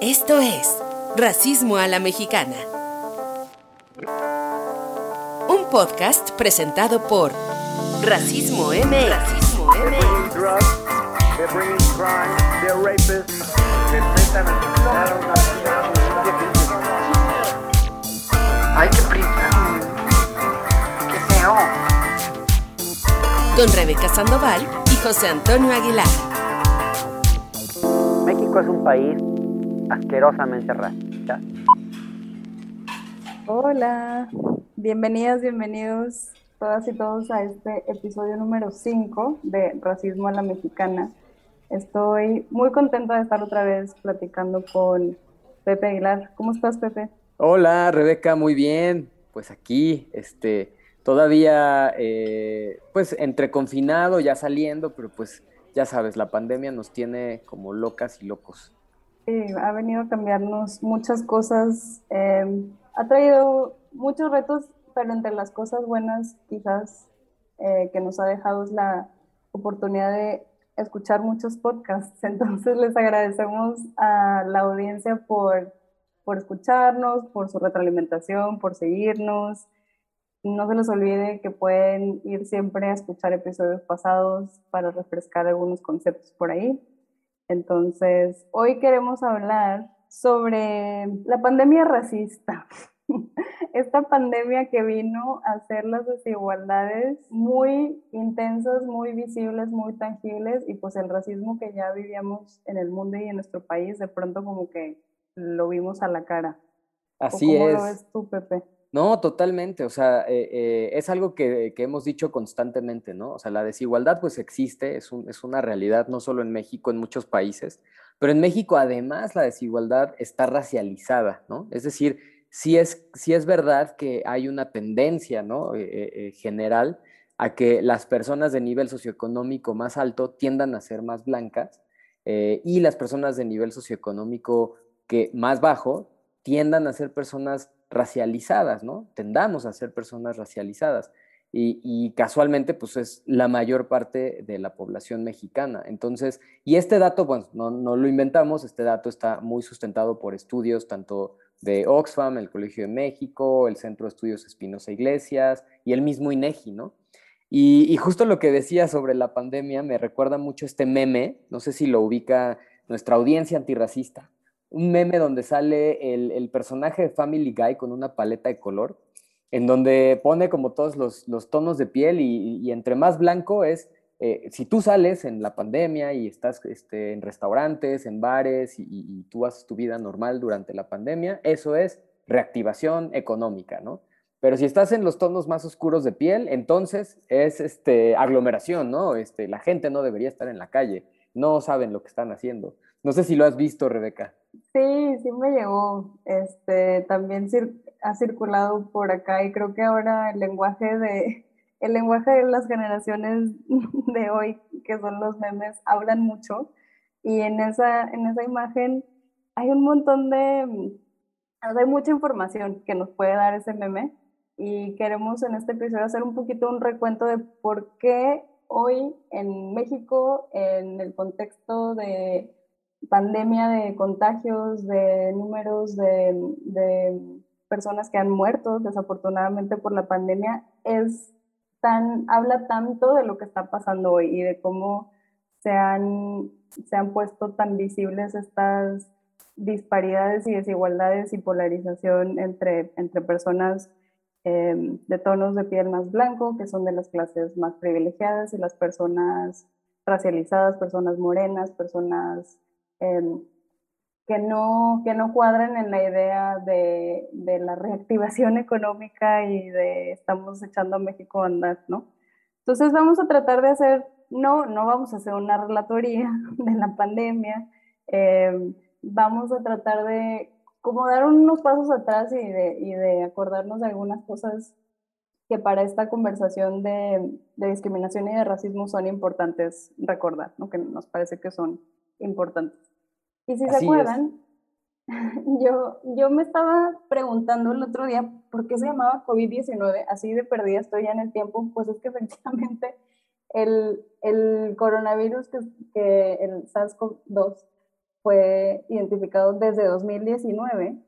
Esto es Racismo a la Mexicana. Un podcast presentado por Racismo M. Racismo M. Ay, qué prisa. Qué feo. Con Rebeca Sandoval y José Antonio Aguilar. México es un país asquerosamente racista. Hola, bienvenidas, bienvenidos todas y todos a este episodio número 5 de Racismo a la Mexicana. Estoy muy contenta de estar otra vez platicando con Pepe Aguilar. ¿Cómo estás, Pepe? Hola, Rebeca, muy bien. Pues aquí, este, todavía, eh, pues entre confinado, ya saliendo, pero pues ya sabes, la pandemia nos tiene como locas y locos. Sí, ha venido a cambiarnos muchas cosas, eh, ha traído muchos retos, pero entre las cosas buenas quizás eh, que nos ha dejado es la oportunidad de escuchar muchos podcasts. Entonces les agradecemos a la audiencia por, por escucharnos, por su retroalimentación, por seguirnos. No se les olvide que pueden ir siempre a escuchar episodios pasados para refrescar algunos conceptos por ahí. Entonces, hoy queremos hablar sobre la pandemia racista. Esta pandemia que vino a hacer las desigualdades muy intensas, muy visibles, muy tangibles y pues el racismo que ya vivíamos en el mundo y en nuestro país, de pronto como que lo vimos a la cara. Así ¿Cómo es. lo ves tú, Pepe? No, totalmente. O sea, eh, eh, es algo que, que, hemos dicho constantemente, ¿no? O sea, la desigualdad pues existe, es, un, es, una realidad no solo en México, en muchos países, pero en México además la desigualdad está racializada, ¿no? Es decir, sí es, sí es verdad que hay una tendencia, ¿no? Eh, general a que las personas de nivel socioeconómico más alto tiendan a ser más blancas y las personas de nivel socioeconómico que más bajo tiendan a ser personas racializadas, ¿no? Tendamos a ser personas racializadas. Y, casualmente, pues es la mayor parte de la población mexicana. Entonces, y este dato, bueno, no, no, lo inventamos, este dato está muy sustentado por estudios tanto de Oxfam, el Colegio de México, el Centro de Estudios Espinosa Iglesias y el mismo INEGI, ¿no? Y, y justo lo que decía sobre la pandemia me recuerda mucho este meme, no sé si lo ubica nuestra audiencia antirracista, un meme donde sale el, personaje de Family Guy con una paleta de color, en donde pone como todos los, tonos de piel y, entre más blanco es, eh, si tú sales en la pandemia y estás este, en restaurantes, en bares y, y, tú haces tu vida normal durante la pandemia, eso es reactivación económica, ¿no? Pero si estás en los tonos más oscuros de piel, entonces es este, aglomeración, ¿no? Este, la gente no debería estar en la calle, no saben lo que están haciendo. No sé si lo has visto, Rebeca. Sí, sí me llegó. Este, también cir ha circulado por acá y creo que ahora el lenguaje de el lenguaje de las generaciones de hoy, que son los memes, hablan mucho y en esa en esa imagen hay un montón de hay mucha información que nos puede dar ese meme y queremos en este episodio hacer un poquito un recuento de por qué hoy en México en el contexto de pandemia de contagios, de números de, de, personas que han muerto desafortunadamente por la pandemia, es tan, habla tanto de lo que está pasando hoy y de cómo se han, se han puesto tan visibles estas disparidades y desigualdades y polarización entre, entre personas eh, de tonos de piel más blanco, que son de las clases más privilegiadas, y las personas racializadas, personas morenas, personas eh, que, no, que no cuadran en la idea de, de, la reactivación económica y de estamos echando a México a andar, ¿no? Entonces vamos a tratar de hacer, no, no vamos a hacer una relatoría de la pandemia, eh, vamos a tratar de como dar unos pasos atrás y de, y de acordarnos de algunas cosas que para esta conversación de, de, discriminación y de racismo son importantes recordar, ¿no? que nos parece que son importantes. Y si Así se acuerdan, yo, yo me estaba preguntando el otro día por qué se llamaba COVID-19, así de perdida estoy ya en el tiempo, pues es que efectivamente el, el coronavirus, que, que el SARS-CoV-2, fue identificado desde 2019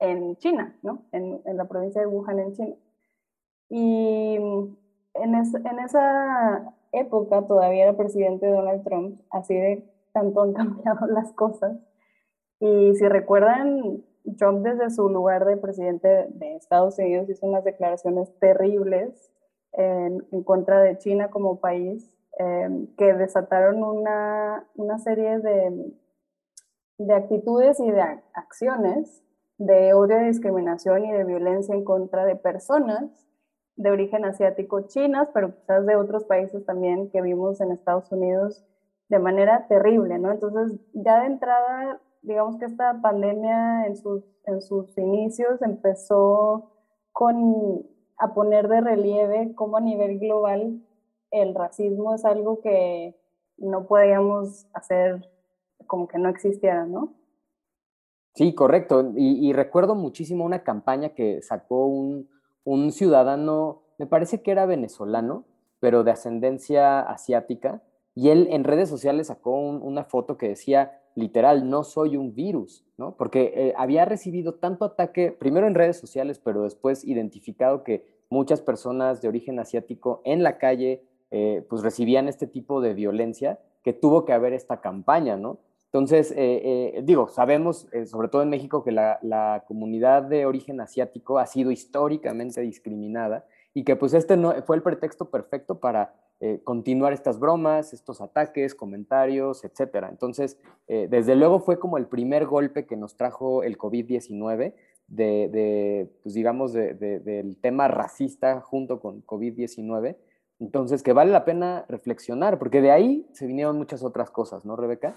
en China, ¿no? En, en la provincia de Wuhan, en China. Y en, en, esa época todavía era presidente Donald Trump, así de tanto han cambiado las cosas. Y si recuerdan, Trump desde su lugar de presidente de Estados Unidos hizo unas declaraciones terribles en, contra de China como país, eh, que desataron una, una serie de, de actitudes y de acciones de odio, de discriminación y de violencia en contra de personas de origen asiático chinas, pero quizás de otros países también que vimos en Estados Unidos de manera terrible, ¿no? Entonces, ya de entrada, digamos que esta pandemia en sus, en sus inicios empezó con, a poner de relieve cómo a nivel global el racismo es algo que no podíamos hacer como que no existiera, ¿no? Sí, correcto. Y, recuerdo muchísimo una campaña que sacó un, ciudadano, me parece que era venezolano, pero de ascendencia asiática, y él en redes sociales sacó una foto que decía, literal, no soy un virus, ¿no? Porque eh, había recibido tanto ataque, primero en redes sociales, pero después identificado que muchas personas de origen asiático en la calle, eh, pues recibían este tipo de violencia, que tuvo que haber esta campaña, ¿no? Entonces, eh, digo, sabemos, sobre todo en México, que la, comunidad de origen asiático ha sido históricamente discriminada y que pues este no, fue el pretexto perfecto para continuar estas bromas, estos ataques, comentarios, etcétera. Entonces, desde luego fue como el primer golpe que nos trajo el COVID-19, de, pues digamos, del tema racista junto con COVID-19. Entonces, que vale la pena reflexionar, porque de ahí se vinieron muchas otras cosas, ¿no, Rebeca?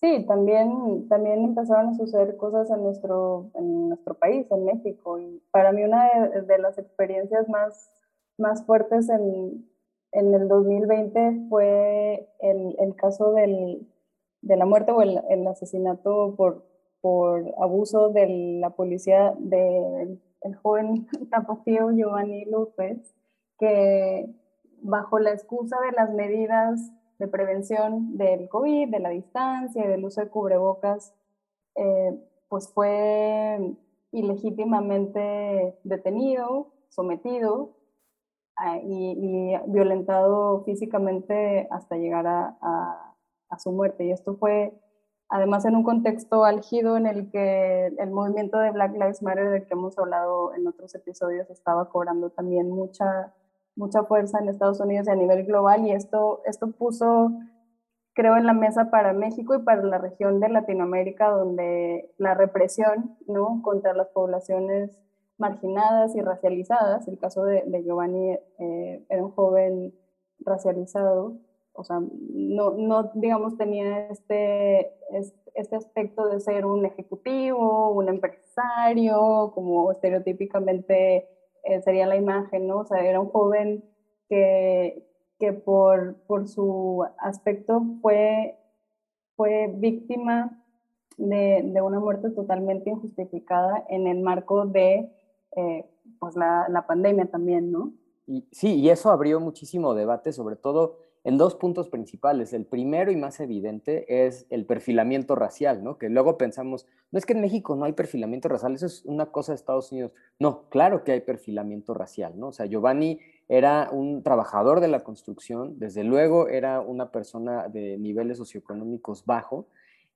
Sí, también, también empezaron a suceder cosas en nuestro, en nuestro país, en México. Y para mí una de, las experiencias más, más fuertes en, en el 2020 fue el, caso de la muerte o el, asesinato por, abuso de la policía del el joven tapatío Giovanni López, que bajo la excusa de las medidas de prevención del COVID, de la distancia y del uso de cubrebocas, eh, pues fue ilegítimamente detenido, sometido y, violentado físicamente hasta llegar a, a, su muerte. Y esto fue además en un contexto álgido en el que el movimiento de Black Lives Matter, del que hemos hablado en otros episodios, estaba cobrando también mucha mucha fuerza en Estados Unidos y a nivel global y esto, esto puso, creo, en la mesa para México y para la región de Latinoamérica donde la represión ¿no? contra las poblaciones marginadas y racializadas, el caso de, Giovanni eh, era un joven racializado, o sea, no, no digamos, tenía este, este aspecto de ser un ejecutivo, un empresario, como estereotípicamente eh, sería la imagen, ¿no? O sea, era un joven que, que por, por su aspecto fue, fue víctima de, de, una muerte totalmente injustificada en el marco de eh, pues la, la, pandemia también, ¿no? Sí, y eso abrió muchísimo debate, sobre todo en dos puntos principales. El primero y más evidente es el perfilamiento racial, ¿no? Que luego pensamos, no es que en México no hay perfilamiento racial, eso es una cosa de Estados Unidos. No, claro que hay perfilamiento racial, ¿no? O sea, Giovanni era un trabajador de la construcción, desde luego era una persona de niveles socioeconómicos bajo,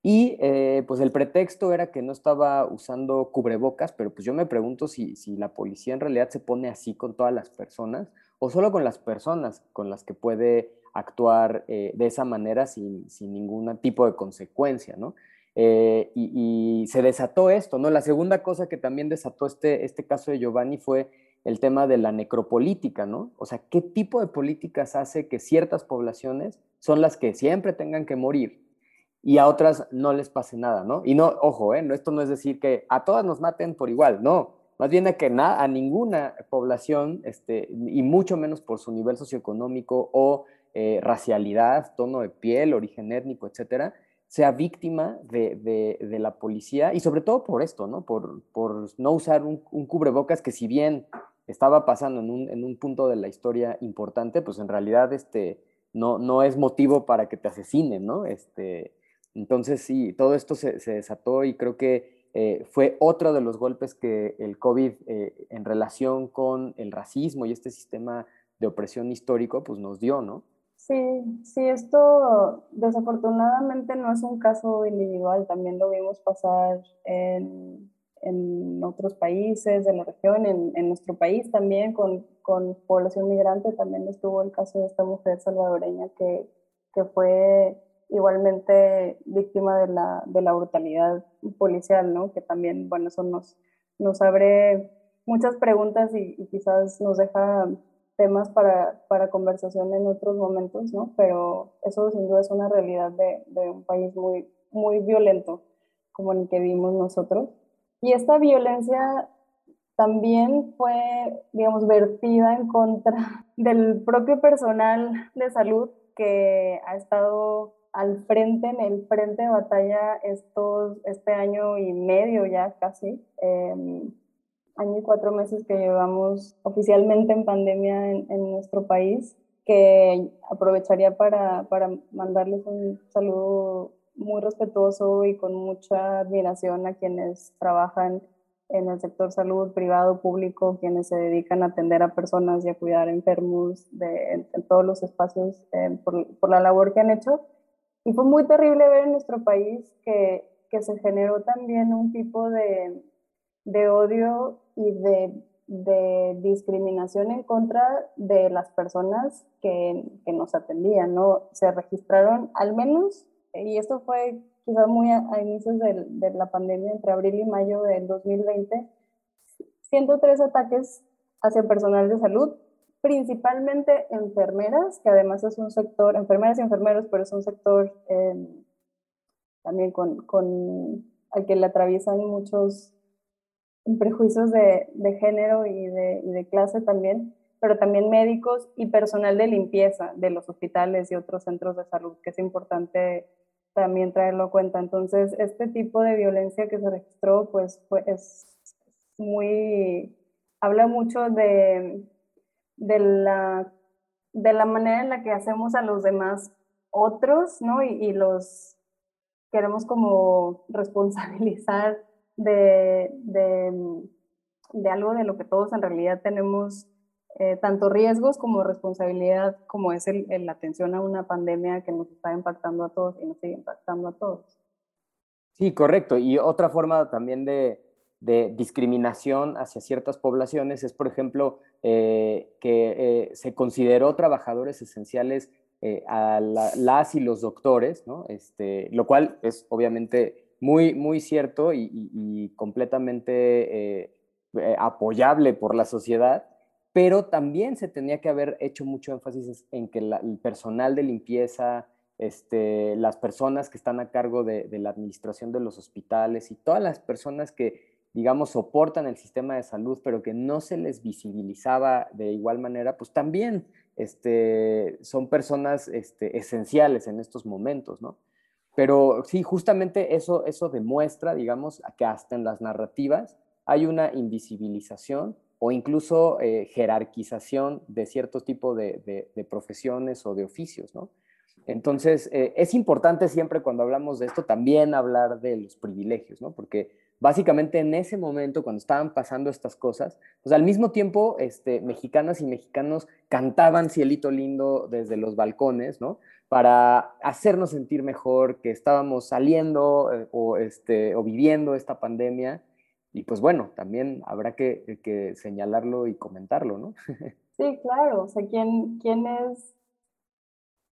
y eh, pues el pretexto era que no estaba usando cubrebocas, pero pues yo me pregunto si, si la policía en realidad se pone así con todas las personas o solo con las personas con las que puede actuar eh, de esa manera sin, ningún tipo de consecuencia, ¿no? Eh, y, se desató esto, ¿no? La segunda cosa que también desató este, este caso de Giovanni fue el tema de la necropolítica, ¿no? O sea, ¿qué tipo de políticas hace que ciertas poblaciones son las que siempre tengan que morir y a otras no les pase nada, ¿no? Y no, ojo, ¿eh? esto no es decir que a todas nos maten por igual, no. Más bien a que a ninguna población, este, y mucho menos por su nivel socioeconómico o eh, racialidad, tono de piel, origen étnico, etcétera, sea víctima de, la policía y sobre todo por esto, ¿no? Por, no usar un, cubrebocas que si bien estaba pasando en un, punto de la historia importante, pues en realidad este, no, no es motivo para que te asesinen, ¿no? Este, Entonces, sí, todo esto se, desató y creo que eh, fue otro de los golpes que el COVID eh, en relación con el racismo y este sistema de opresión histórico, pues nos dio, ¿no? Sí, sí, esto desafortunadamente no es un caso individual, también lo vimos pasar en, en otros países de la región, en, en nuestro país también, con, con, población migrante, también estuvo el caso de esta mujer salvadoreña que, que fue igualmente víctima de la, de la brutalidad policial, ¿no? Que también, bueno, eso nos, nos abre muchas preguntas y, quizás nos deja temas para, para, conversación en otros momentos, ¿no? Pero eso sin duda es una realidad de, de, un país muy, muy violento como el que vimos nosotros. Y esta violencia también fue, digamos, vertida en contra del propio personal de salud que ha estado al frente, en el frente de batalla estos, este año y medio ya casi. Eh, año y cuatro meses que llevamos oficialmente en pandemia en, nuestro país, que aprovecharía para, para mandarles un saludo muy respetuoso y con mucha admiración a quienes trabajan en el sector salud, privado, público, quienes se dedican a atender a personas y a cuidar enfermos de, en, todos los espacios eh, por, por, la labor que han hecho. Y fue muy terrible ver en nuestro país que, que se generó también un tipo de, de odio y de, de, discriminación en contra de las personas que, que, nos atendían, ¿no? Se registraron al menos, y esto fue quizás muy a, inicios de, de, la pandemia, entre abril y mayo del 2020, 103 ataques hacia personal de salud, principalmente enfermeras, que además es un sector, enfermeras y enfermeros, pero es un sector eh, también con, con, al que le atraviesan muchos prejuicios de, de género y de, y de, clase también, pero también médicos y personal de limpieza de los hospitales y otros centros de salud, que es importante también traerlo a cuenta. Entonces, este tipo de violencia que se registró, pues, es muy, habla mucho de, de, la, de la manera en la que hacemos a los demás otros, ¿no? Y, los queremos como responsabilizar de, de, de, algo de lo que todos en realidad tenemos eh, tanto riesgos como responsabilidad, como es el, la atención a una pandemia que nos está impactando a todos y nos sigue impactando a todos. Sí, correcto. Y otra forma también de, de discriminación hacia ciertas poblaciones es, por ejemplo, eh, que eh, se consideró trabajadores esenciales eh, a la, las y los doctores, ¿no? este, lo cual es obviamente muy, muy cierto y, completamente apoyable por la sociedad, pero también se tenía que haber hecho mucho énfasis en que el personal de limpieza, este, las personas que están a cargo de, la administración de los hospitales y todas las personas que, digamos, soportan el sistema de salud, pero que no se les visibilizaba de igual manera, pues también este, son personas este, esenciales en estos momentos, ¿no? Pero sí, justamente eso, eso demuestra, digamos, que hasta en las narrativas hay una invisibilización o incluso eh, jerarquización de cierto tipo de, profesiones o de oficios, ¿no? Entonces, eh, es importante siempre cuando hablamos de esto también hablar de los privilegios, ¿no? Porque básicamente en ese momento, cuando estaban pasando estas cosas, pues al mismo tiempo, este, mexicanas y mexicanos cantaban Cielito Lindo desde los balcones, ¿no? Para hacernos sentir mejor que estábamos saliendo eh, o, este, o viviendo esta pandemia. Y pues bueno, también habrá que, que señalarlo y comentarlo, ¿no? Sí, claro. O sea, ¿quién, ¿quiénes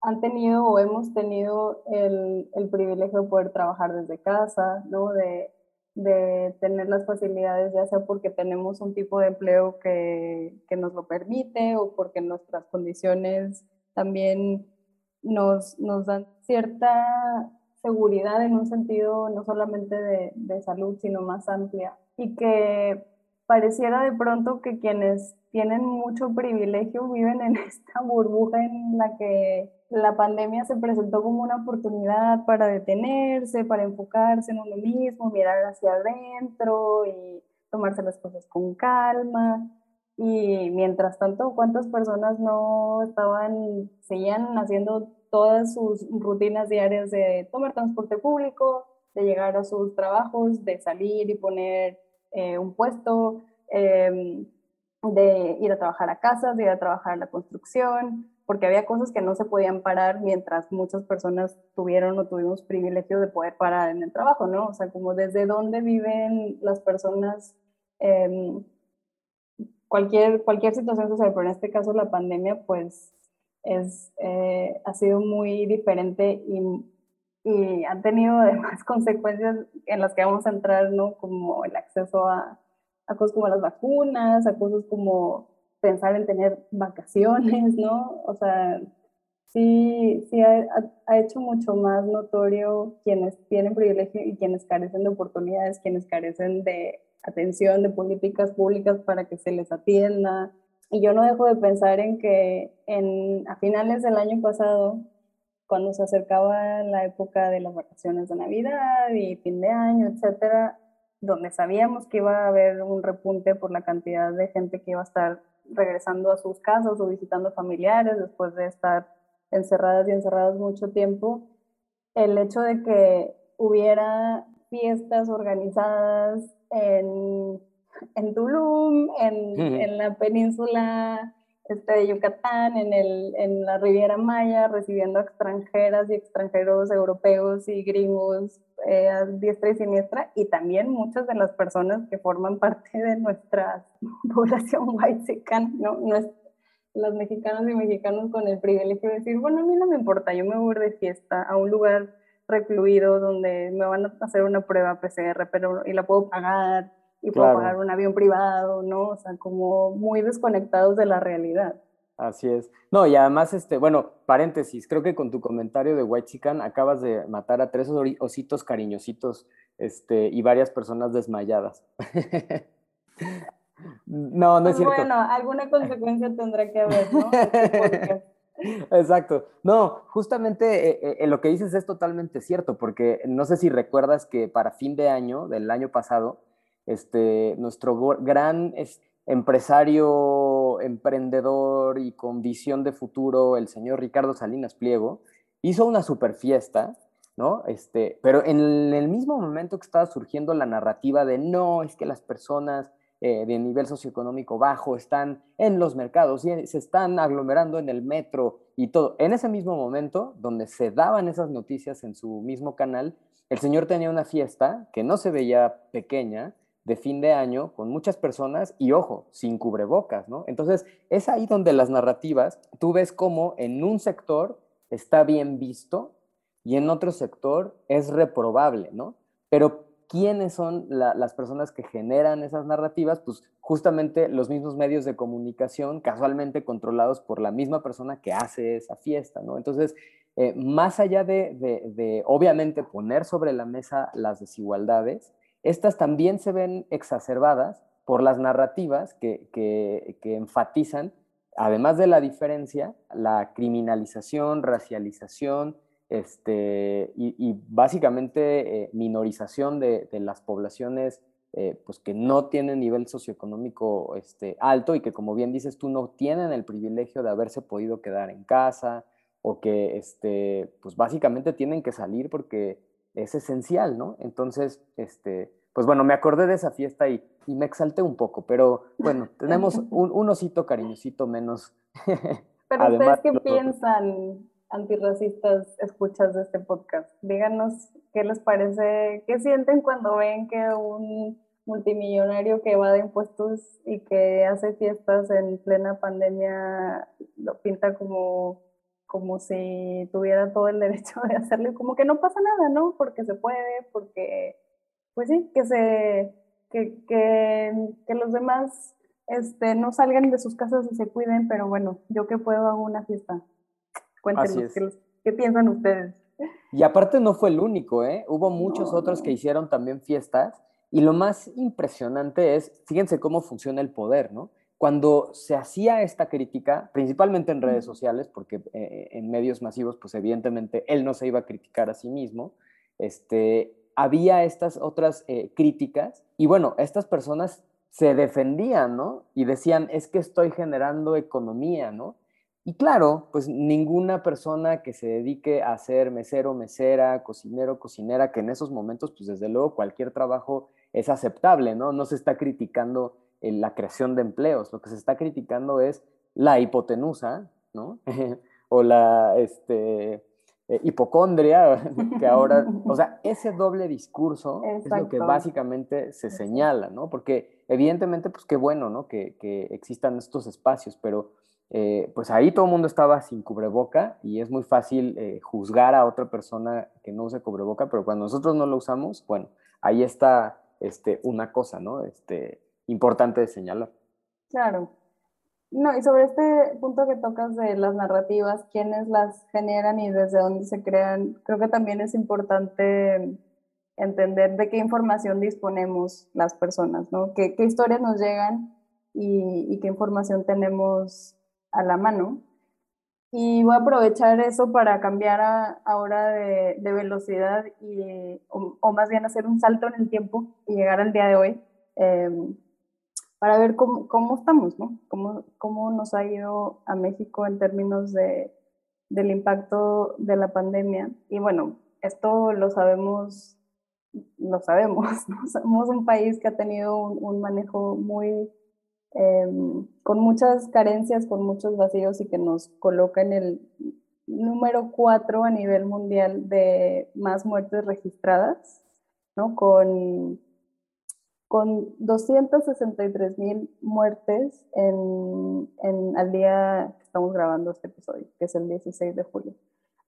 han tenido o hemos tenido el, el privilegio de poder trabajar desde casa, ¿no? De, de tener las facilidades, ya sea porque tenemos un tipo de empleo que, que nos lo permite o porque nuestras condiciones también nos, nos dan cierta seguridad en un sentido no solamente de, de salud, sino más amplia. Y que pareciera de pronto que quienes tienen mucho privilegio viven en esta burbuja en la que la pandemia se presentó como una oportunidad para detenerse, para enfocarse en uno mismo, mirar hacia adentro y tomarse las cosas con calma. Y mientras tanto, ¿cuántas personas no estaban, seguían haciendo todas sus rutinas diarias de tomar transporte público, de llegar a sus trabajos, de salir y poner eh, un puesto, em, de ir a trabajar a casas, de ir a trabajar en la construcción, porque había cosas que no se podían parar mientras muchas personas tuvieron o tuvimos privilegio de poder parar en el trabajo, ¿no? O sea, como desde dónde viven las personas, em, cualquier, cualquier situación social, pero en este caso la pandemia, pues es, eh, ha sido muy diferente y, y han tenido además consecuencias en las que vamos a entrar, ¿no? Como el acceso a, a cosas como las vacunas, a cosas como pensar en tener vacaciones, ¿no? O sea, sí, sí ha, ha, hecho mucho más notorio quienes tienen privilegio y quienes carecen de oportunidades, quienes carecen de atención, de políticas públicas para que se les atienda. Y yo no dejo de pensar en que en, a finales del año pasado, cuando se acercaba la época de las vacaciones de Navidad y fin de año, etcétera, donde sabíamos que iba a haber un repunte por la cantidad de gente que iba a estar regresando a sus casas o visitando familiares después de estar encerradas y encerradas mucho tiempo, el hecho de que hubiera fiestas organizadas en, en Tulum, en, en la península este, de Yucatán, en, el, en la Riviera Maya, recibiendo extranjeras y extranjeros europeos y gringos eh, a diestra y siniestra, y también muchas de las personas que forman parte de nuestra población white ¿no? no es, los mexicanos y mexicanos con el privilegio de decir, bueno, a mí no me importa, yo me voy de fiesta a un lugar recluido donde me van a hacer una prueba PCR, pero y la puedo pagar y puedo pagar un avión privado, ¿no? O sea, como muy desconectados de la realidad. Así es. No, y además, este, bueno, paréntesis, creo que con tu comentario de White Chican acabas de matar a tres ositos cariñositos este, y varias personas desmayadas. no, no es pues cierto. Bueno, alguna consecuencia tendrá que haber, ¿no? Exacto. No, justamente eh, eh, lo que dices es totalmente cierto, porque no sé si recuerdas que para fin de año, del año pasado, este, nuestro gran empresario, emprendedor y con visión de futuro, el señor Ricardo Salinas Pliego, hizo una super fiesta, ¿no? Este, pero en el mismo momento que estaba surgiendo la narrativa de no, es que las personas eh, de nivel socioeconómico bajo están en los mercados y se están aglomerando en el metro y todo. En ese mismo momento, donde se daban esas noticias en su mismo canal, el señor tenía una fiesta que no se veía pequeña, de fin de año con muchas personas y ojo, sin cubrebocas, ¿no? Entonces, es ahí donde las narrativas, tú ves cómo en un sector está bien visto y en otro sector es reprobable, ¿no? Pero ¿quiénes son las personas que generan esas narrativas? Pues justamente los mismos medios de comunicación, casualmente controlados por la misma persona que hace esa fiesta, ¿no? Entonces, eh, más allá de, de, obviamente, poner sobre la mesa las desigualdades, estas también se ven exacerbadas por las narrativas que, enfatizan, además de la diferencia, la criminalización, racialización este, y, básicamente eh, minorización de, las poblaciones eh, pues que no tienen nivel socioeconómico este, alto y que, como bien dices tú, no tienen el privilegio de haberse podido quedar en casa o que este, pues básicamente tienen que salir porque es esencial, ¿no? Entonces, este, pues bueno, me acordé de esa fiesta y, me exalté un poco, pero bueno, tenemos un, osito cariñosito menos. pero ustedes qué piensan, antirracistas, escuchas de este podcast? Díganos qué les parece, qué sienten cuando ven que un multimillonario que va de impuestos y que hace fiestas en plena pandemia lo pinta como como si tuviera todo el derecho de hacerlo y como que no pasa nada, ¿no? Porque se puede, porque, pues sí, que se, que, que, que los demás este, no salgan de sus casas y se cuiden, pero bueno, yo que puedo hago una fiesta. Cuéntenos, ¿qué, ¿qué, piensan ustedes? Y aparte no fue el único, ¿eh? Hubo muchos otros que hicieron también fiestas y lo más impresionante es, fíjense cómo funciona el poder, ¿no? Cuando se hacía esta crítica, principalmente en redes sociales, porque eh, en medios masivos, pues evidentemente él no se iba a criticar a sí mismo, este, había estas otras eh, críticas y bueno, estas personas se defendían, ¿no? Y decían, es que estoy generando economía, ¿no? Y claro, pues ninguna persona que se dedique a ser mesero, mesera, cocinero, cocinera, que en esos momentos, pues desde luego cualquier trabajo es aceptable, ¿no? No se está criticando la creación de empleos, lo que se está criticando es la hipotenusa, ¿no? o la este, eh, hipocondria, que ahora, o sea, ese doble discurso es lo que básicamente se señala, ¿no? Porque evidentemente, pues qué bueno, ¿no? Que, que existan estos espacios, pero eh, pues ahí todo el mundo estaba sin cubreboca y es muy fácil eh, juzgar a otra persona que no usa cubreboca, pero cuando nosotros no lo usamos, bueno, ahí está este, una cosa, ¿no? Este, importante de señalar. Claro. No, y sobre este punto que tocas de las narrativas, quiénes las generan y desde dónde se crean, creo que también es importante entender de qué información disponemos las personas, ¿no? ¿Qué, qué historias nos llegan y, y, qué información tenemos a la mano. Y voy a aprovechar eso para cambiar ahora de, velocidad y, o, más bien hacer un salto en el tiempo y llegar al día de hoy em, para ver cómo, cómo estamos, ¿no? Cómo, cómo, nos ha ido a México en términos de, del impacto de la pandemia. Y bueno, esto lo sabemos, lo sabemos, ¿no? Somos un país que ha tenido un, manejo muy Em, con muchas carencias, con muchos vacíos y que nos coloca en el número cuatro a nivel mundial de más muertes registradas, ¿no? Con, con 263 mil muertes en, en, al día que estamos grabando este episodio, que es el 16 de julio.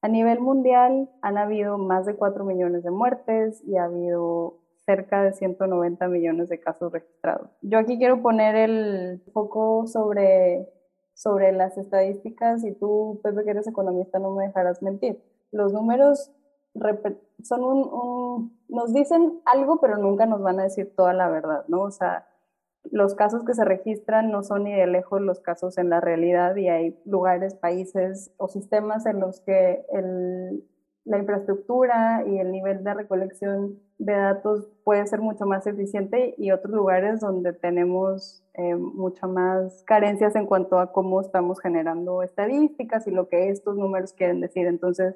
A nivel mundial han habido más de 4 millones de muertes y ha habido cerca de 190 millones de casos registrados. Yo aquí quiero poner el foco sobre, sobre las estadísticas y tú, Pepe, que eres economista, no me dejarás mentir. Los números son un, nos dicen algo, pero nunca nos van a decir toda la verdad, ¿no? O sea, los casos que se registran no son ni de lejos los casos en la realidad y hay lugares, países o sistemas en los que el, la infraestructura y el nivel de recolección de datos puede ser mucho más eficiente y otros lugares donde tenemos eh, muchas más carencias en cuanto a cómo estamos generando estadísticas y lo que estos números quieren decir. Entonces,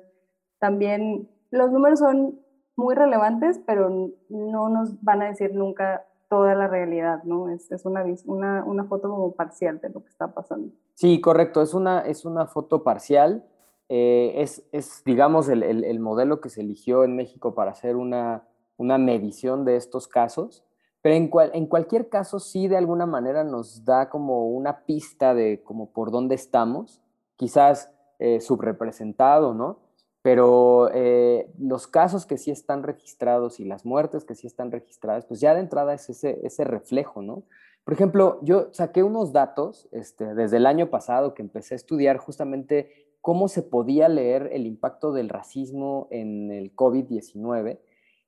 también los números son muy relevantes, pero no nos van a decir nunca toda la realidad, ¿no? Es, es una, una, una, foto como parcial de lo que está pasando. Sí, correcto, es una, es una foto parcial eh, es, es, digamos, el, el, modelo que se eligió en México para hacer una, una medición de estos casos, pero en, cual, en cualquier caso sí de alguna manera nos da como una pista de como por dónde estamos, quizás eh, subrepresentado, ¿no? Pero eh, los casos que sí están registrados y las muertes que sí están registradas, pues ya de entrada es ese, ese reflejo, ¿no? Por ejemplo, yo saqué unos datos este, desde el año pasado que empecé a estudiar justamente cómo se podía leer el impacto del racismo en el COVID-19.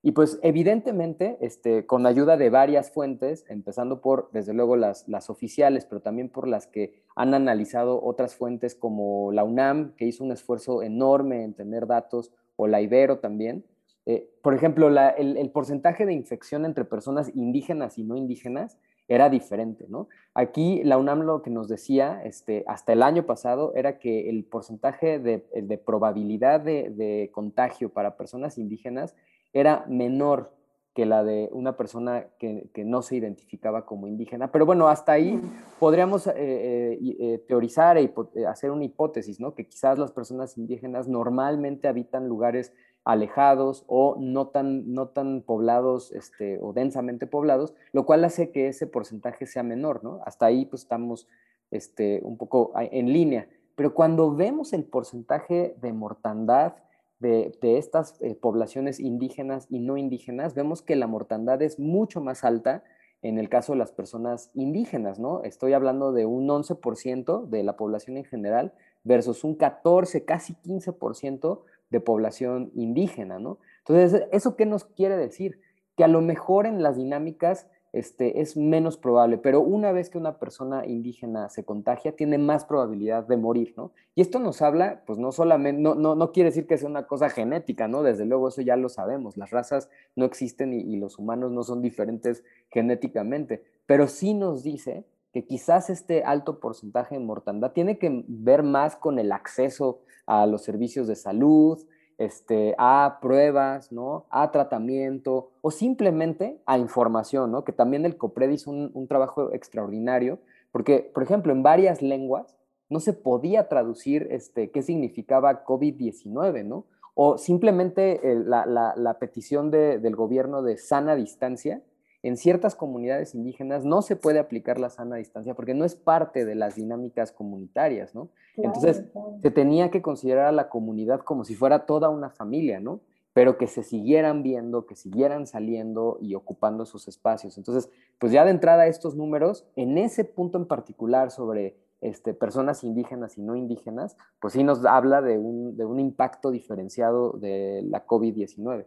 Y pues evidentemente, este, con ayuda de varias fuentes, empezando por, desde luego, las, las oficiales, pero también por las que han analizado otras fuentes como la UNAM, que hizo un esfuerzo enorme en tener datos, o la Ibero también. Eh, por ejemplo, el, el porcentaje de infección entre personas indígenas y no indígenas era diferente, ¿no? Aquí la UNAM lo que nos decía este, hasta el año pasado era que el porcentaje de, probabilidad de, contagio para personas indígenas era menor que la de una persona que, no se identificaba como indígena. Pero bueno, hasta ahí podríamos eh, eh, eh, teorizar e hacer una hipótesis, ¿no? Que quizás las personas indígenas normalmente habitan lugares alejados o no tan, no tan poblados este, o densamente poblados, lo cual hace que ese porcentaje sea menor, ¿no? Hasta ahí pues estamos este, un poco en línea. Pero cuando vemos el porcentaje de mortandad de, estas eh, poblaciones indígenas y no indígenas, vemos que la mortandad es mucho más alta en el caso de las personas indígenas, ¿no? Estoy hablando de un 11% de la población en general versus un 14, casi 15% de población indígena, ¿no? Entonces, ¿eso qué nos quiere decir? Que a lo mejor en las dinámicas este, es menos probable, pero una vez que una persona indígena se contagia, tiene más probabilidad de morir, ¿no? Y esto nos habla, pues no solamente, no, no, no quiere decir que sea una cosa genética, ¿no? Desde luego eso ya lo sabemos, las razas no existen y, y los humanos no son diferentes genéticamente, pero sí nos dice que quizás este alto porcentaje de mortandad tiene que ver más con el acceso a los servicios de salud, este, a pruebas, ¿no? a tratamiento o simplemente a información, ¿no? que también el COPRED hizo un, trabajo extraordinario, porque, por ejemplo, en varias lenguas no se podía traducir este, qué significaba COVID-19, ¿no? O simplemente la, petición del gobierno de sana distancia, en ciertas comunidades indígenas no se puede aplicar la sana distancia porque no es parte de las dinámicas comunitarias, ¿no? Entonces, se tenía que considerar a la comunidad como si fuera toda una familia, ¿no? Pero que se siguieran viendo, que siguieran saliendo y ocupando sus espacios. Entonces, pues ya de entrada estos números, en ese punto en particular sobre este, personas indígenas y no indígenas, pues sí nos habla de un, de un impacto diferenciado de la COVID-19.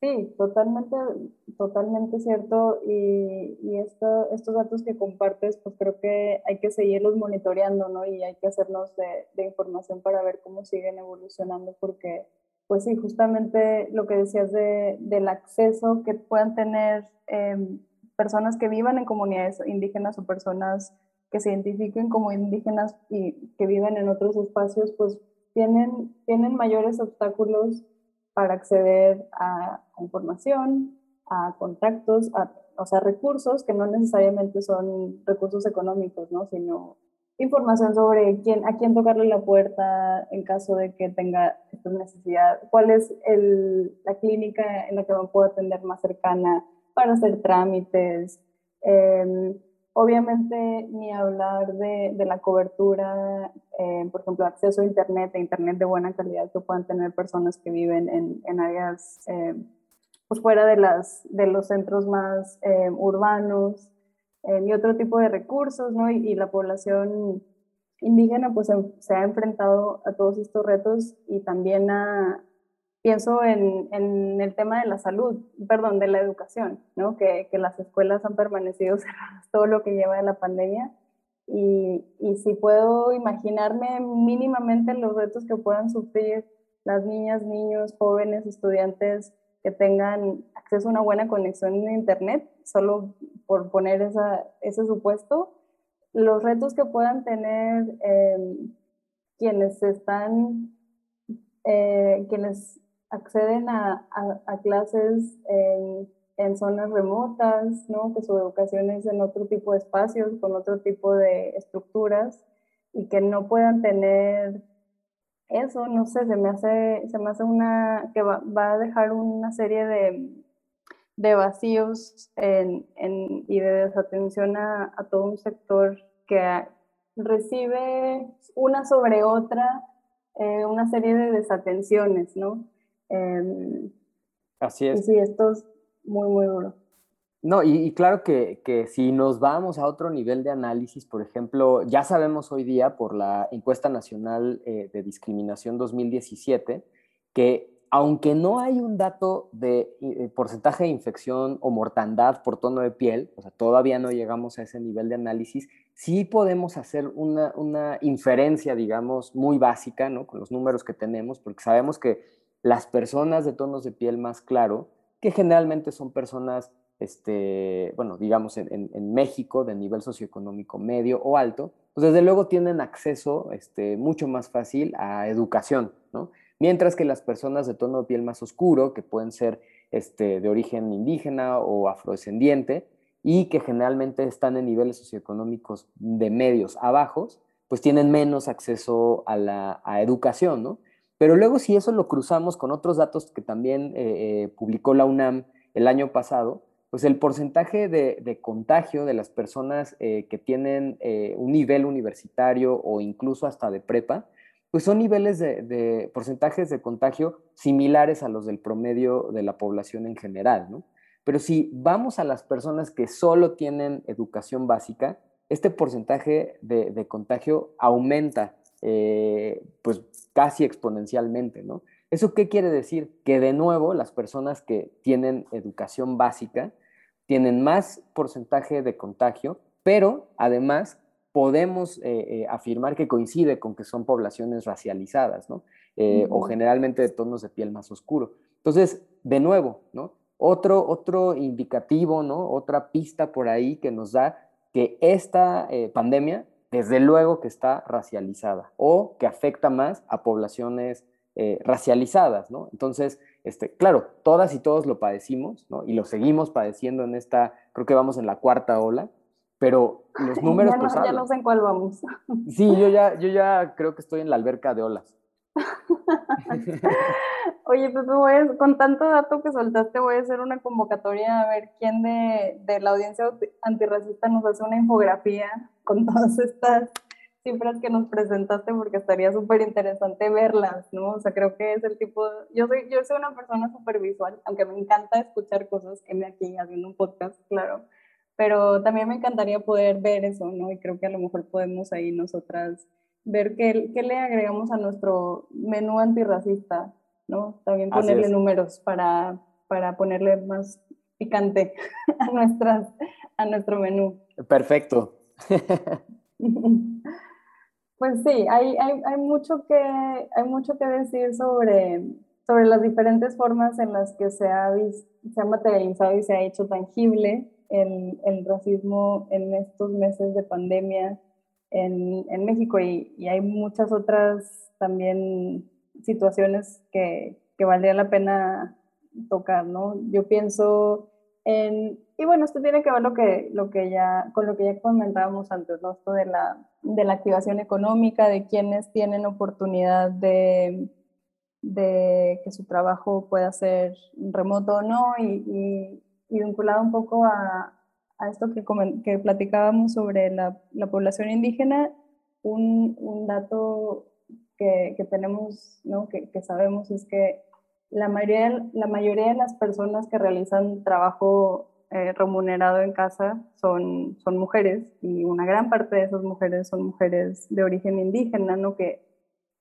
Sí, totalmente, totalmente cierto. Y, y esto, estos datos que compartes, pues creo que hay que seguirlos monitoreando, ¿no? Y hay que hacernos de, de, información para ver cómo siguen evolucionando, porque, pues sí, justamente lo que decías de, del acceso que puedan tener em, personas que vivan en comunidades indígenas o personas que se identifiquen como indígenas y que viven en otros espacios, pues tienen, tienen mayores obstáculos para acceder a, información, a contactos, a, o sea, recursos que no necesariamente son recursos económicos, ¿no? Sino información sobre quién, a quién tocarle la puerta en caso de que tenga esta necesidad, cuál es el, la clínica en la que me puedo atender más cercana para hacer trámites. Eh, Obviamente, ni hablar de, de la cobertura, eh, por ejemplo, acceso a Internet, a Internet de buena calidad que puedan tener personas que viven en, en áreas eh, pues fuera de, las, de los centros más eh, urbanos y otro tipo de recursos, ¿no? Y, la población indígena pues se ha enfrentado a todos estos retos y también a, pienso en, en, el tema de la salud, perdón, de la educación, ¿no? que, que, las escuelas han permanecido cerradas todo lo que lleva de la pandemia. Y, y, si puedo imaginarme mínimamente los retos que puedan sufrir las niñas, niños, jóvenes, estudiantes que tengan acceso a una buena conexión en Internet, solo por poner esa, ese supuesto, los retos que puedan tener eh, quienes están, eh, quienes acceden a, a, clases en, en, zonas remotas, ¿no? que su educación es en otro tipo de espacios, con otro tipo de estructuras y que no puedan tener eso, no sé, se me hace, se me hace una, que va, va a dejar una serie de, de vacíos en, en, y de desatención a, a, todo un sector que recibe una sobre otra eh, una serie de desatenciones, ¿no? Em, Así es. Y sí, esto es muy, muy duro. No, y, claro que, que, si nos vamos a otro nivel de análisis, por ejemplo, ya sabemos hoy día por la encuesta nacional eh, de discriminación 2017 que aunque no hay un dato de eh, porcentaje de infección o mortandad por tono de piel, o sea, todavía no llegamos a ese nivel de análisis, sí podemos hacer una, una inferencia, digamos, muy básica, ¿no? Con los números que tenemos, porque sabemos que las personas de tonos de piel más claro, que generalmente son personas, este, bueno, digamos en, México de nivel socioeconómico medio o alto, pues desde luego tienen acceso este, mucho más fácil a educación, ¿no? Mientras que las personas de tono de piel más oscuro, que pueden ser este, de origen indígena o afrodescendiente, y que generalmente están en niveles socioeconómicos de medios a bajos, pues tienen menos acceso a la educación, ¿no? Pero luego si eso lo cruzamos con otros datos que también eh, eh, publicó la UNAM el año pasado, pues el porcentaje de, contagio de las personas eh, que tienen un nivel universitario o incluso hasta de prepa, pues son niveles de, porcentajes de contagio similares a los del promedio de la población en general, ¿no? Pero si vamos a las personas que solo tienen educación básica, este porcentaje de contagio aumenta eh, pues casi exponencialmente, ¿no? ¿Eso qué quiere decir? Que de nuevo las personas que tienen educación básica tienen más porcentaje de contagio, pero además podemos eh, eh, afirmar que coincide con que son poblaciones racializadas, ¿no? O generalmente de tonos de piel más oscuro. Entonces, de nuevo, ¿no? Otro, otro indicativo, ¿no? Otra pista por ahí que nos da que esta pandemia, desde luego que está racializada o que afecta más a poblaciones eh, racializadas, ¿no? Entonces, este, claro, todas y todos lo padecimos, ¿no? Y lo seguimos padeciendo en esta, creo que vamos en la cuarta ola, pero los números... ya, no, pues, ya no sé en cuál vamos. Sí, yo ya, yo ya creo que estoy en la alberca de olas. Oye, pues voy a- con tanto dato que soltaste, voy a hacer una convocatoria a ver quién de, de la audiencia anti- antirracista nos hace una infografía con todas estas cifras que nos presentaste, porque estaría súper interesante verlas, ¿no? O sea, creo que es el tipo, yo soy, yo soy una persona súper visual, aunque me encanta escuchar cosas, que me aquí haciendo un podcast, claro, pero también me encantaría poder ver eso, ¿no? Y creo que a lo mejor podemos ahí nosotras ver qué, qué le agregamos a nuestro menú antirracista, ¿no? También ponerle números para, para ponerle más picante a, nuestras, a nuestro menú. Perfecto. Pues sí, hay, hay, hay, mucho que, hay mucho que decir sobre, sobre las diferentes formas en las que se ha, se ha materializado y se ha hecho tangible el, el racismo en estos meses de pandemia en, en México y, y hay muchas otras también situaciones que, que valdría la pena tocar, ¿no? Yo pienso en, y bueno, esto tiene que ver lo que, lo que ya, con lo que ya comentábamos antes, ¿no? Esto de la, de la activación económica, de quienes tienen oportunidad de, de que su trabajo pueda ser remoto o no, y, y, vinculado un poco a, a esto que, que platicábamos sobre la, la población indígena, un, un dato que, que tenemos, ¿no? que, que sabemos es que la mayoría, la mayoría de las personas que realizan trabajo eh, remunerado en casa son, son mujeres y una gran parte de esas mujeres son mujeres de origen indígena, ¿no? que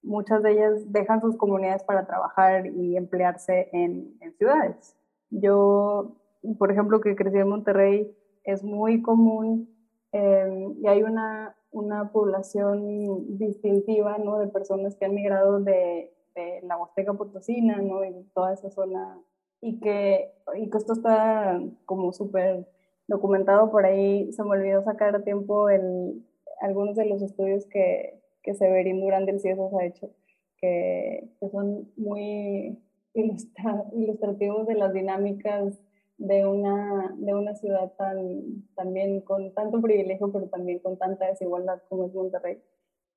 muchas de ellas dejan sus comunidades para trabajar y emplearse en, en ciudades. Yo, por ejemplo, que crecí en Monterrey, es muy común eh, y hay una, una población distintiva ¿no? de personas que han migrado de, de la Huasteca Potosina ¿no? y toda esa zona y que, y que esto está como súper documentado por ahí. Se me olvidó sacar a tiempo el, algunos de los estudios que, que Severín Durán del CIESOS ha hecho, que, que son muy ilustra, ilustrativos de las dinámicas de una, de una ciudad tan, también con tanto privilegio, pero también con tanta desigualdad como es Monterrey.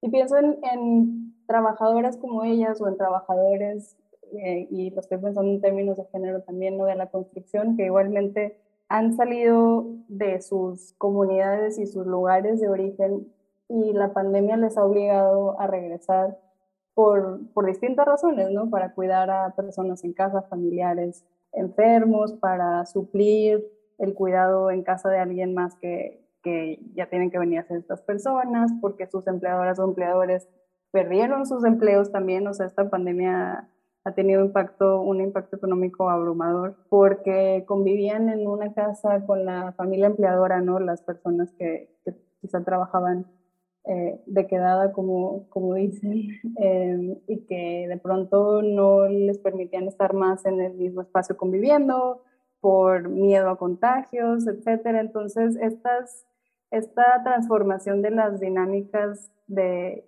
Y pienso en, en trabajadoras como ellas o en trabajadores, eh, y lo estoy pensando en términos de género también, ¿no? de la construcción, que igualmente han salido de sus comunidades y sus lugares de origen y la pandemia les ha obligado a regresar por, por distintas razones, ¿no? Para cuidar a personas en casa, familiares enfermos, para suplir el cuidado en casa de alguien más que, que ya tienen que venir a ser estas personas, porque sus empleadoras o empleadores perdieron sus empleos también, o sea, esta pandemia ha tenido impacto, un impacto económico abrumador, porque convivían en una casa con la familia empleadora, ¿no? Las personas que, que quizá trabajaban eh, de quedada, como, como dicen, eh, y que de pronto no les permitían estar más en el mismo espacio conviviendo por miedo a contagios, etcétera. Entonces, estas, esta transformación de las dinámicas de,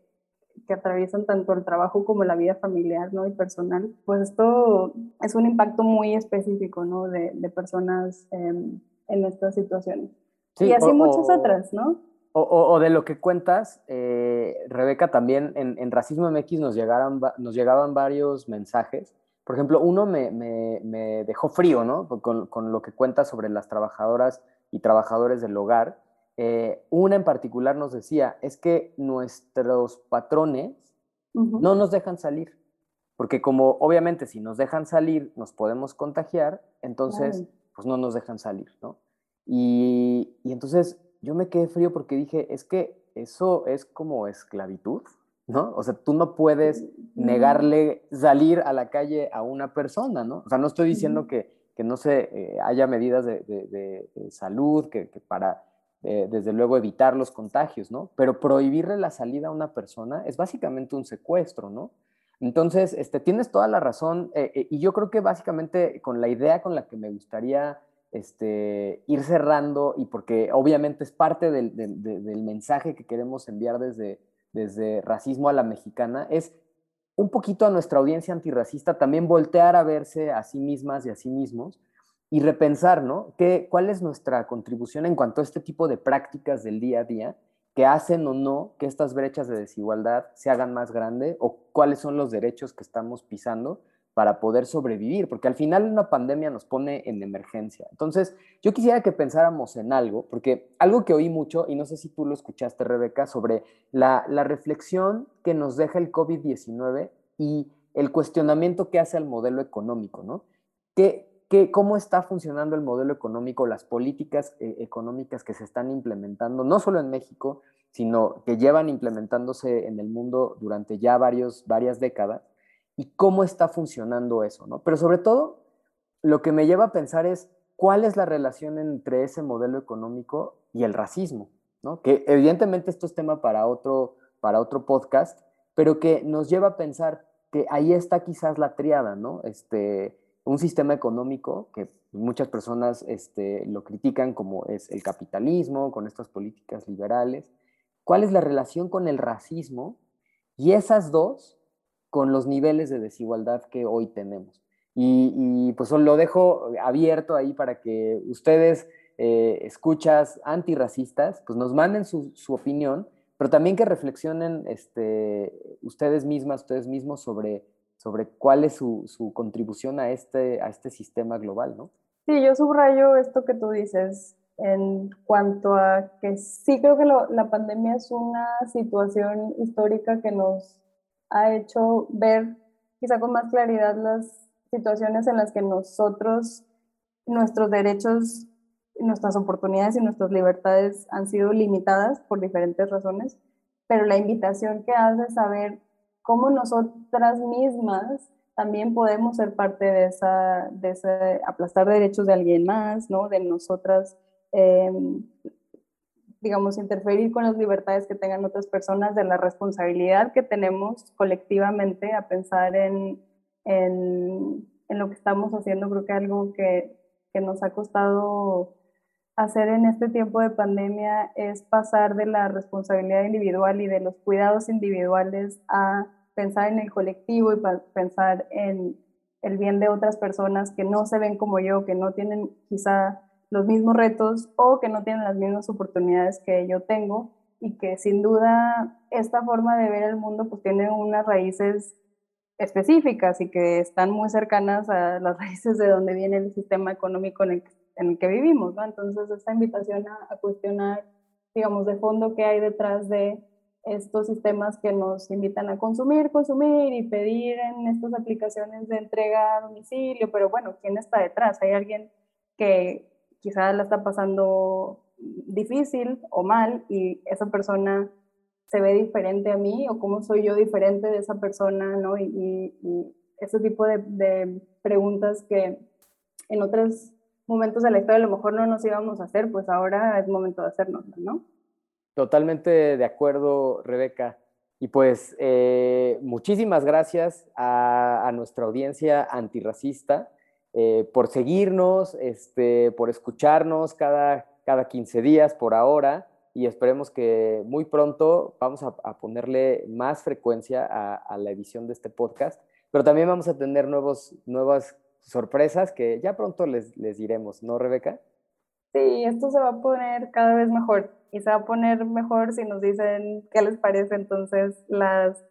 que atraviesan tanto el trabajo como la vida familiar ¿no? y personal, pues esto es un impacto muy específico ¿no? de, de personas eh, en estas situaciones. Sí, y así o, muchas otras, ¿no? O, o, de lo que cuentas, eh, Rebeca, también en, en, Racismo MX nos, llegaron, nos llegaban varios mensajes. Por ejemplo, uno me, me, me dejó frío, ¿no? Con, con, lo que cuentas sobre las trabajadoras y trabajadores del hogar. Eh, una en particular nos decía, es que nuestros patrones uh -huh. no nos dejan salir. Porque como obviamente si nos dejan salir nos podemos contagiar, entonces pues no nos dejan salir, ¿no? Y, y entonces yo me quedé frío porque dije, es que eso es como esclavitud, ¿no? O sea, tú no puedes negarle salir a la calle a una persona, ¿no? O sea, no estoy diciendo que, que no se eh, haya medidas de, de, de, salud que, que para, eh, desde luego, evitar los contagios, ¿no? Pero prohibirle la salida a una persona es básicamente un secuestro, ¿no? Entonces, este, tienes toda la razón eh, y yo creo que básicamente con la idea con la que me gustaría este, ir cerrando y porque obviamente es parte del, del, mensaje que queremos enviar desde, desde Racismo a la Mexicana, es un poquito a nuestra audiencia antirracista también voltear a verse a sí mismas y a sí mismos y repensar, ¿no? ¿Qué, ¿Cuál es nuestra contribución en cuanto a este tipo de prácticas del día a día que hacen o no que estas brechas de desigualdad se hagan más grandes o cuáles son los derechos que estamos pisando para poder sobrevivir, porque al final una pandemia nos pone en emergencia. Entonces, yo quisiera que pensáramos en algo, porque algo que oí mucho, y no sé si tú lo escuchaste, Rebeca, sobre la, reflexión que nos deja el COVID-19 y el cuestionamiento que hace al modelo económico, ¿no? ¿Qué, qué, ¿Cómo está funcionando el modelo económico, las políticas eh, económicas que se están implementando, no solo en México, sino que llevan implementándose en el mundo durante ya varios, varias décadas? Y cómo está funcionando eso, ¿no? Pero sobre todo, lo que me lleva a pensar es cuál es la relación entre ese modelo económico y el racismo, ¿no? Que evidentemente esto es tema para otro, para otro podcast, pero que nos lleva a pensar que ahí está quizás la triada, ¿no? Este, un sistema económico que muchas personas este, lo critican como es el capitalismo, con estas políticas liberales. ¿Cuál es la relación con el racismo? Y esas dos con los niveles de desigualdad que hoy tenemos. Y, pues lo dejo abierto ahí para que ustedes, eh, escuchas antirracistas, pues nos manden su, opinión, pero también que reflexionen este, ustedes mismas, ustedes mismos sobre, sobre cuál es su, contribución a este, a este sistema global, ¿no? Sí, yo subrayo esto que tú dices en cuanto a que sí creo que la pandemia es una situación histórica que nos ha hecho ver quizá con más claridad las situaciones en las que nosotros, nuestros derechos, nuestras oportunidades y nuestras libertades han sido limitadas por diferentes razones, pero la invitación que hace saber cómo nosotras mismas también podemos ser parte de esa, de ese aplastar derechos de alguien más, ¿no? De nosotras eh, digamos, interferir con las libertades que tengan otras personas, de la responsabilidad que tenemos colectivamente a pensar en, en, en lo que estamos haciendo. Creo que algo que, que nos ha costado hacer en este tiempo de pandemia es pasar de la responsabilidad individual y de los cuidados individuales a pensar en el colectivo y pensar en el bien de otras personas que no se ven como yo, que no tienen quizá los mismos retos o que no tienen las mismas oportunidades que yo tengo y que sin duda esta forma de ver el mundo pues tiene unas raíces específicas y que están muy cercanas a las raíces de donde viene el sistema económico en el, que vivimos. Entonces esta invitación a, a cuestionar, digamos, de fondo qué hay detrás de estos sistemas que nos invitan a consumir, consumir y pedir en estas aplicaciones de entrega a domicilio, pero bueno, ¿quién está detrás? Hay alguien que quizás la está pasando difícil o mal y esa persona se ve diferente a mí o cómo soy yo diferente de esa persona, ¿no? Y, ese tipo de, preguntas que en otros momentos de la historia a lo mejor no nos íbamos a hacer, pues ahora es momento de hacernos, ¿no? Totalmente de acuerdo, Rebeca. Y pues eh, muchísimas gracias a, a nuestra audiencia antirracista. Eh, por seguirnos, este, por escucharnos cada, cada 15 días por ahora y esperemos que muy pronto vamos a, ponerle más frecuencia a, la edición de este podcast, pero también vamos a tener nuevos, nuevas sorpresas que ya pronto les, les diremos, ¿no, Rebeca? Sí, esto se va a poner cada vez mejor y se va a poner mejor si nos dicen qué les parece. Entonces, las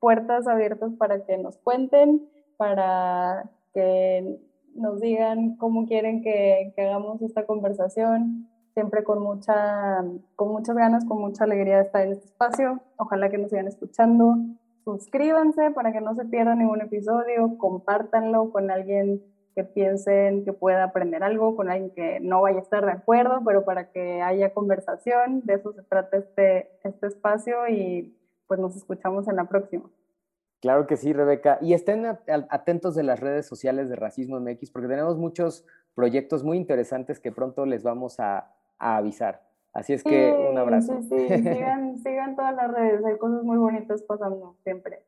puertas abiertas para que nos cuenten, para que nos digan cómo quieren que, hagamos esta conversación, siempre con, mucha, con muchas ganas, con mucha alegría de estar en este espacio. Ojalá que nos sigan escuchando. Suscríbanse para que no se pierdan ningún episodio, compártanlo con alguien que piensen que pueda aprender algo, con alguien que no vaya a estar de acuerdo, pero para que haya conversación, de eso se trata este, este espacio y pues nos escuchamos en la próxima. Claro que sí, Rebeca. Y estén atentos de las redes sociales de Racismo MX porque tenemos muchos proyectos muy interesantes que pronto les vamos a, avisar. Así es que un abrazo. Sí, sí. Sigan, sigan todas las redes, hay cosas muy bonitas pasando siempre.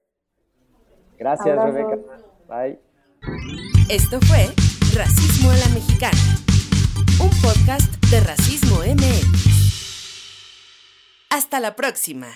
Gracias, Rebeca. Bye. Esto fue Racismo a la Mexicana. un podcast de Racismo MX. Hasta la próxima.